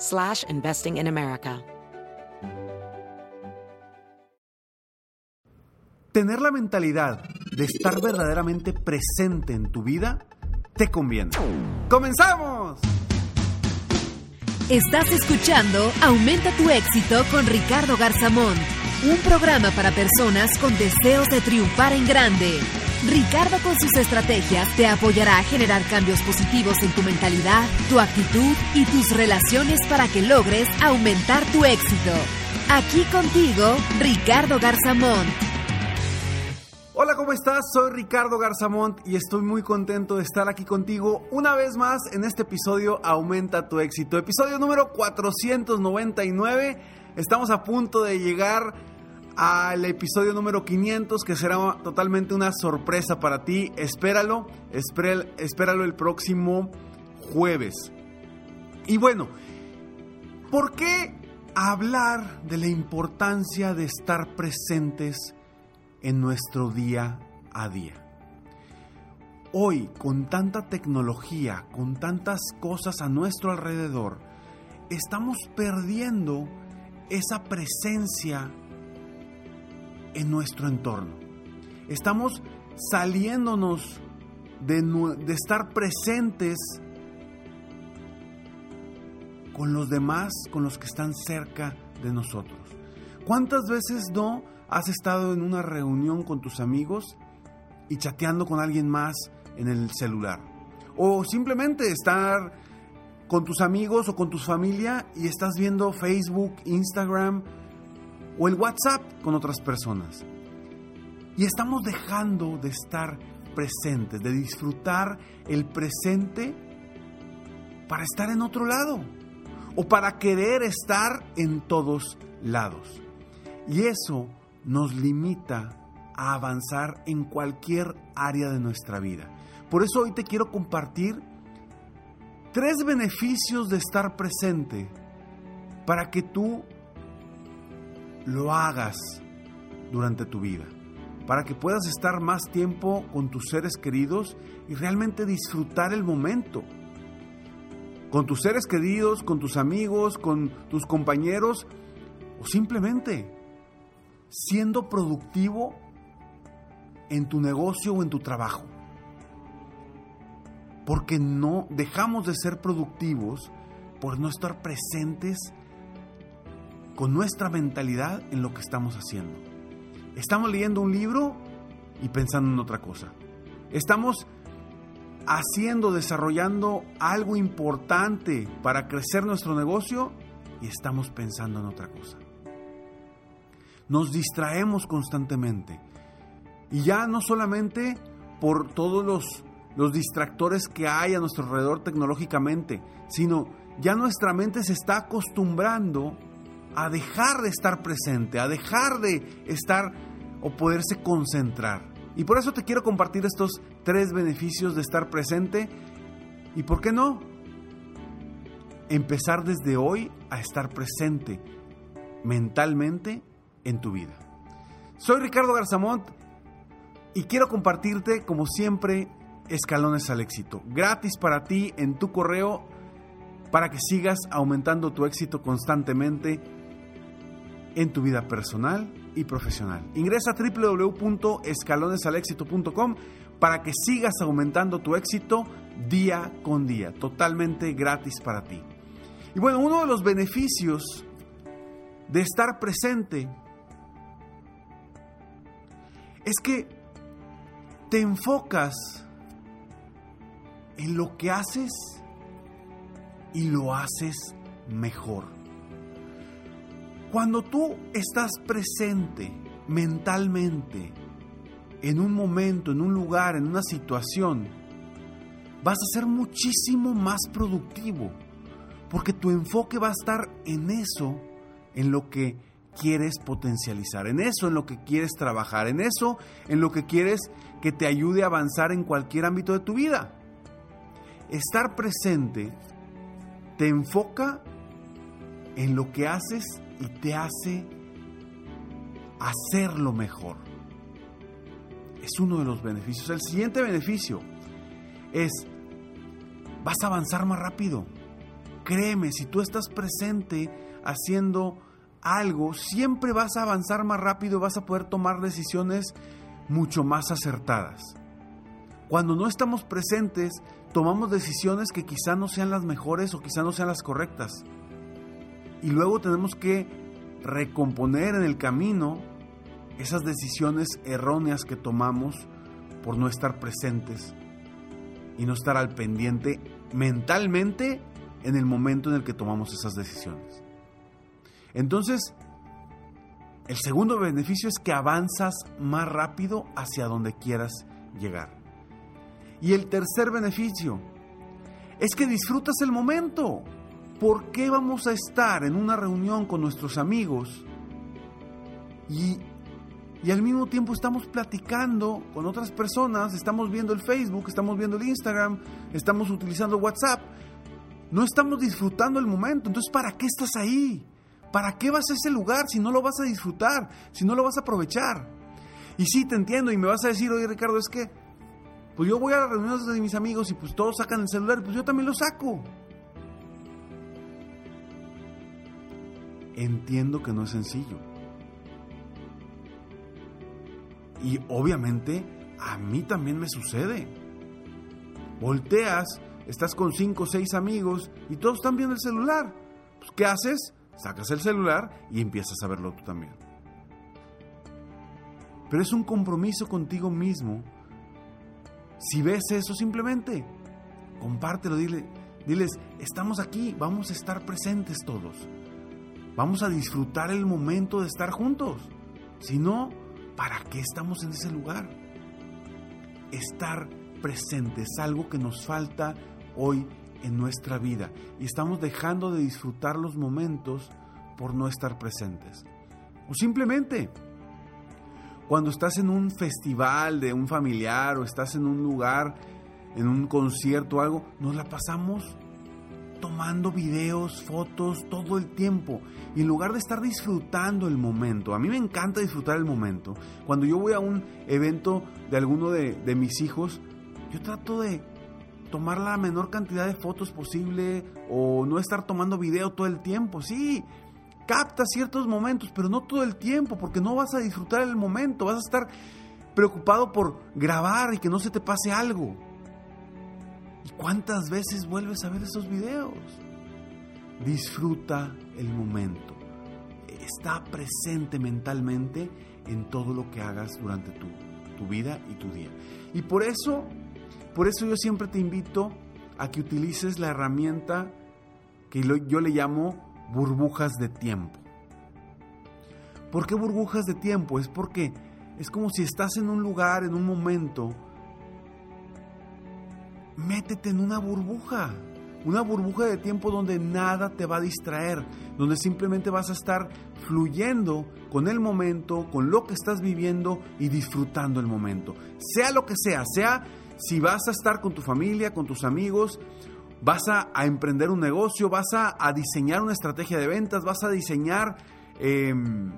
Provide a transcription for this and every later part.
slash investing in America. Tener la mentalidad de estar verdaderamente presente en tu vida te conviene. ¡Comenzamos! Estás escuchando Aumenta tu éxito con Ricardo Garzamón, un programa para personas con deseos de triunfar en grande. Ricardo con sus estrategias te apoyará a generar cambios positivos en tu mentalidad, tu actitud y tus relaciones para que logres aumentar tu éxito. Aquí contigo, Ricardo Garzamón. Hola, ¿cómo estás? Soy Ricardo Garzamont y estoy muy contento de estar aquí contigo una vez más en este episodio Aumenta tu éxito. Episodio número 499. Estamos a punto de llegar al episodio número 500 que será totalmente una sorpresa para ti. Espéralo, espéralo el próximo jueves. Y bueno, ¿por qué hablar de la importancia de estar presentes en nuestro día a día? Hoy, con tanta tecnología, con tantas cosas a nuestro alrededor, estamos perdiendo esa presencia en nuestro entorno. Estamos saliéndonos de, estar presentes con los demás, con los que están cerca de nosotros. ¿Cuántas veces no has estado en una reunión con tus amigos y chateando con alguien más en el celular? O simplemente estar con tus amigos o con tu familia y estás viendo Facebook, Instagram, o el WhatsApp con otras personas. Y estamos dejando de estar presentes, de disfrutar el presente para estar en otro lado o para querer estar en todos lados. Y eso nos limita a avanzar en cualquier área de nuestra vida. Por eso hoy te quiero compartir tres beneficios de estar presente para que tú lo hagas durante tu vida, para que puedas estar más tiempo con tus seres queridos y realmente disfrutar el momento. Con tus seres queridos, con tus amigos, con tus compañeros o simplemente siendo productivo en tu negocio o en tu trabajo. Porque no dejamos de ser productivos por no estar presentes con nuestra mentalidad en lo que estamos haciendo. Estamos leyendo un libro y pensando en otra cosa. Estamos haciendo, desarrollando algo importante para crecer nuestro negocio y estamos pensando en otra cosa. Nos distraemos constantemente. Y ya no solamente por todos los, los distractores que hay a nuestro alrededor tecnológicamente, sino ya nuestra mente se está acostumbrando a dejar de estar presente, a dejar de estar o poderse concentrar. Y por eso te quiero compartir estos tres beneficios de estar presente. ¿Y por qué no? Empezar desde hoy a estar presente mentalmente en tu vida. Soy Ricardo Garzamont y quiero compartirte, como siempre, escalones al éxito. Gratis para ti en tu correo para que sigas aumentando tu éxito constantemente en tu vida personal y profesional. Ingresa a www.escalonesalexito.com para que sigas aumentando tu éxito día con día, totalmente gratis para ti. Y bueno, uno de los beneficios de estar presente es que te enfocas en lo que haces y lo haces mejor. Cuando tú estás presente mentalmente en un momento, en un lugar, en una situación, vas a ser muchísimo más productivo, porque tu enfoque va a estar en eso, en lo que quieres potencializar, en eso, en lo que quieres trabajar, en eso, en lo que quieres que te ayude a avanzar en cualquier ámbito de tu vida. Estar presente te enfoca en lo que haces y te hace hacerlo mejor. Es uno de los beneficios. El siguiente beneficio es, vas a avanzar más rápido. Créeme, si tú estás presente haciendo algo, siempre vas a avanzar más rápido y vas a poder tomar decisiones mucho más acertadas. Cuando no estamos presentes, tomamos decisiones que quizá no sean las mejores o quizá no sean las correctas. Y luego tenemos que recomponer en el camino esas decisiones erróneas que tomamos por no estar presentes y no estar al pendiente mentalmente en el momento en el que tomamos esas decisiones. Entonces, el segundo beneficio es que avanzas más rápido hacia donde quieras llegar. Y el tercer beneficio es que disfrutas el momento. ¿Por qué vamos a estar en una reunión con nuestros amigos y, y, al mismo tiempo estamos platicando con otras personas, estamos viendo el Facebook, estamos viendo el Instagram, estamos utilizando WhatsApp? No estamos disfrutando el momento. Entonces, ¿para qué estás ahí? ¿Para qué vas a ese lugar si no lo vas a disfrutar, si no lo vas a aprovechar? Y sí, te entiendo y me vas a decir, oye Ricardo, es que pues yo voy a las reuniones de mis amigos y pues todos sacan el celular, pues yo también lo saco. Entiendo que no es sencillo. Y obviamente a mí también me sucede. Volteas, estás con cinco o seis amigos y todos están viendo el celular. Pues, ¿Qué haces? Sacas el celular y empiezas a verlo tú también. Pero es un compromiso contigo mismo. Si ves eso, simplemente compártelo, dile, diles, estamos aquí, vamos a estar presentes todos. Vamos a disfrutar el momento de estar juntos. Si no, ¿para qué estamos en ese lugar? Estar presente es algo que nos falta hoy en nuestra vida y estamos dejando de disfrutar los momentos por no estar presentes. O simplemente, cuando estás en un festival de un familiar o estás en un lugar, en un concierto o algo, nos la pasamos tomando videos, fotos todo el tiempo. Y en lugar de estar disfrutando el momento, a mí me encanta disfrutar el momento. Cuando yo voy a un evento de alguno de, de mis hijos, yo trato de tomar la menor cantidad de fotos posible o no estar tomando video todo el tiempo. Sí, capta ciertos momentos, pero no todo el tiempo, porque no vas a disfrutar el momento, vas a estar preocupado por grabar y que no se te pase algo. ¿Y cuántas veces vuelves a ver esos videos? Disfruta el momento. Está presente mentalmente en todo lo que hagas durante tu, tu vida y tu día. Y por eso por eso yo siempre te invito a que utilices la herramienta que yo le llamo burbujas de tiempo. ¿Por qué burbujas de tiempo? Es porque es como si estás en un lugar, en un momento, métete en una burbuja, una burbuja de tiempo donde nada te va a distraer, donde simplemente vas a estar fluyendo con el momento, con lo que estás viviendo y disfrutando el momento. Sea lo que sea, sea si vas a estar con tu familia, con tus amigos, vas a, emprender un negocio, vas a, diseñar una estrategia de ventas, vas a diseñar em,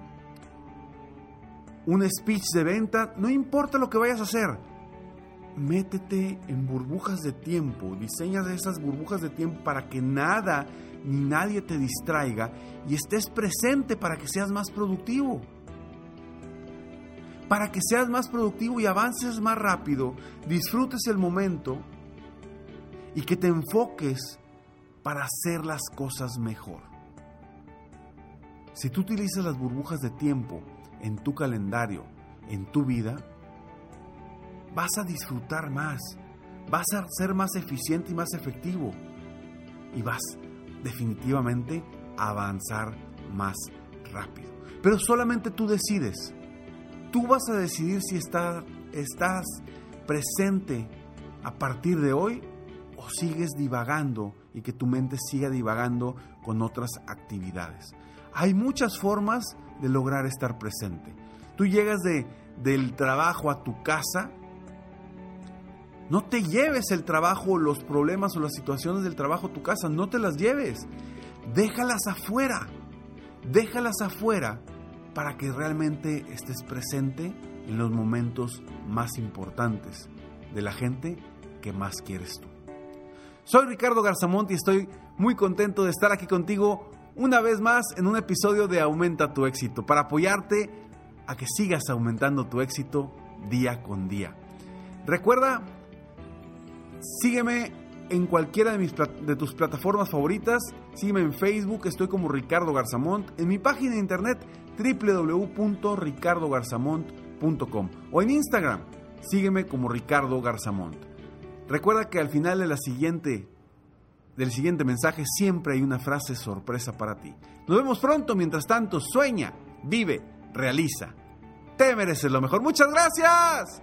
un speech de venta, no importa lo que vayas a hacer, métete en burbujas de tiempo, diseña esas burbujas de tiempo para que nada ni nadie te distraiga y estés presente para que seas más productivo para que seas más productivo y avances más rápido, disfrutes el momento y que te enfoques para hacer las cosas mejor. Si tú utilizas las burbujas de tiempo en tu calendario, en tu vida, vas a disfrutar más, vas a ser más eficiente y más efectivo y vas definitivamente a avanzar más rápido. Pero solamente tú decides. Tú vas a decidir si estás presente a partir de hoy o sigues divagando y que tu mente siga divagando con otras actividades. Hay muchas formas de lograr estar presente. Tú llegas de, del trabajo a tu casa, no te lleves el trabajo, los problemas o las situaciones del trabajo a tu casa, no te las lleves. Déjalas afuera. Déjalas afuera para que realmente estés presente en los momentos más importantes de la gente que más quieres tú. Soy Ricardo Garzamont y estoy muy contento de estar aquí contigo una vez más en un episodio de Aumenta tu éxito para apoyarte a que sigas aumentando tu éxito día con día. Recuerda, sígueme en cualquiera de, mis, tus plataformas favoritas. Sígueme en Facebook, estoy como Ricardo Garzamont. En mi página de internet www.ricardogarzamont.com o en Instagram, sígueme como Ricardo Garzamont. Recuerda que al final de la siguiente del siguiente mensaje siempre hay una frase sorpresa para ti. Nos vemos pronto, mientras tanto, sueña, vive, realiza. Te mereces lo mejor. Muchas gracias.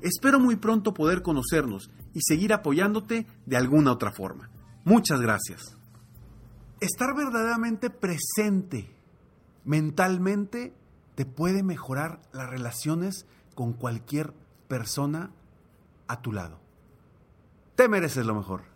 Espero muy pronto poder conocernos y seguir apoyándote de alguna otra forma. Muchas gracias. Estar verdaderamente presente mentalmente te puede mejorar las relaciones con cualquier persona a tu lado. Te mereces lo mejor.